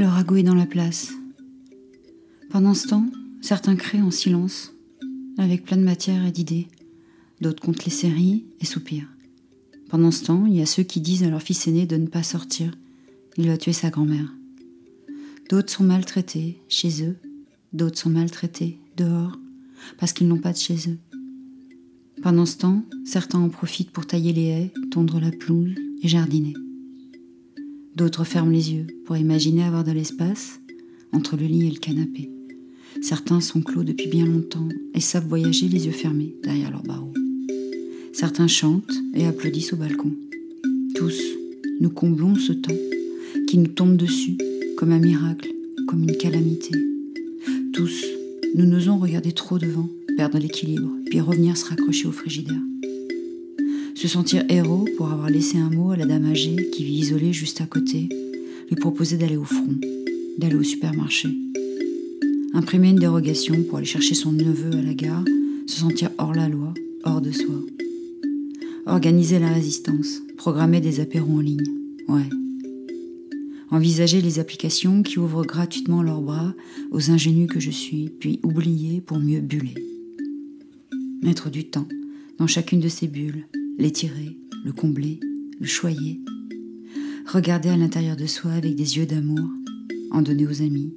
Le ragoût est dans la place. Pendant ce temps, certains créent en silence, avec plein de matière et d'idées. D'autres comptent les séries et soupirent. Pendant ce temps, il y a ceux qui disent à leur fils aîné de ne pas sortir. Il va tuer sa grand-mère. D'autres sont maltraités chez eux, d'autres sont maltraités dehors, parce qu'ils n'ont pas de chez eux. Pendant ce temps, certains en profitent pour tailler les haies, tondre la pelouse et jardiner. D'autres ferment les yeux pour imaginer avoir de l'espace entre le lit et le canapé. Certains sont clos depuis bien longtemps et savent voyager les yeux fermés derrière leurs barreaux. Certains chantent et applaudissent au balcon. Tous, nous comblons ce temps qui nous tombe dessus comme un miracle, comme une calamité. Tous, nous n'osons regarder trop devant, perdre l'équilibre, puis revenir se raccrocher au frigidaire. Se sentir héros pour avoir laissé un mot à la dame âgée qui vit isolée juste à côté, lui proposer d'aller au front, d'aller au supermarché. Imprimer une dérogation pour aller chercher son neveu à la gare, se sentir hors la loi, hors de soi. Organiser la résistance, programmer des apéros en ligne, ouais. Envisager les applications qui ouvrent gratuitement leurs bras aux ingénus que je suis, puis oublier pour mieux buller. Mettre du temps dans chacune de ces bulles, l'étirer, le combler, le choyer. Regarder à l'intérieur de soi avec des yeux d'amour, en donner aux amis,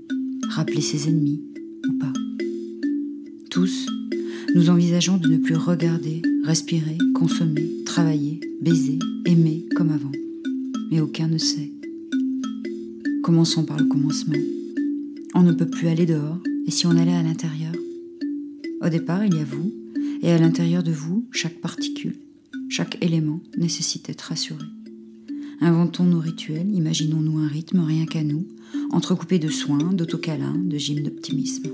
rappeler ses ennemis ou pas. Tous, nous envisageons de ne plus regarder, respirer, consommer, travailler, baiser, aimer comme avant. Mais aucun ne sait. Commençons par le commencement. On ne peut plus aller dehors, et si on allait à l'intérieur? Au départ, il y a vous, et à l'intérieur de vous, chaque particule, chaque élément nécessite d'être rassuré. Inventons nos rituels, imaginons-nous un rythme rien qu'à nous, entrecoupé de soins, d'autocalins, de gym d'optimisme.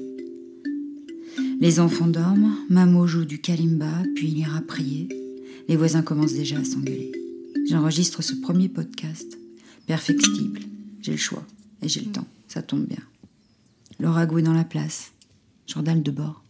Les enfants dorment, Mamo joue du kalimba, puis il ira prier. Les voisins commencent déjà à s'engueuler. J'enregistre ce premier podcast, perfectible. J'ai le choix et j'ai le temps, ça tombe bien. Laura est dans la place, journal de bord.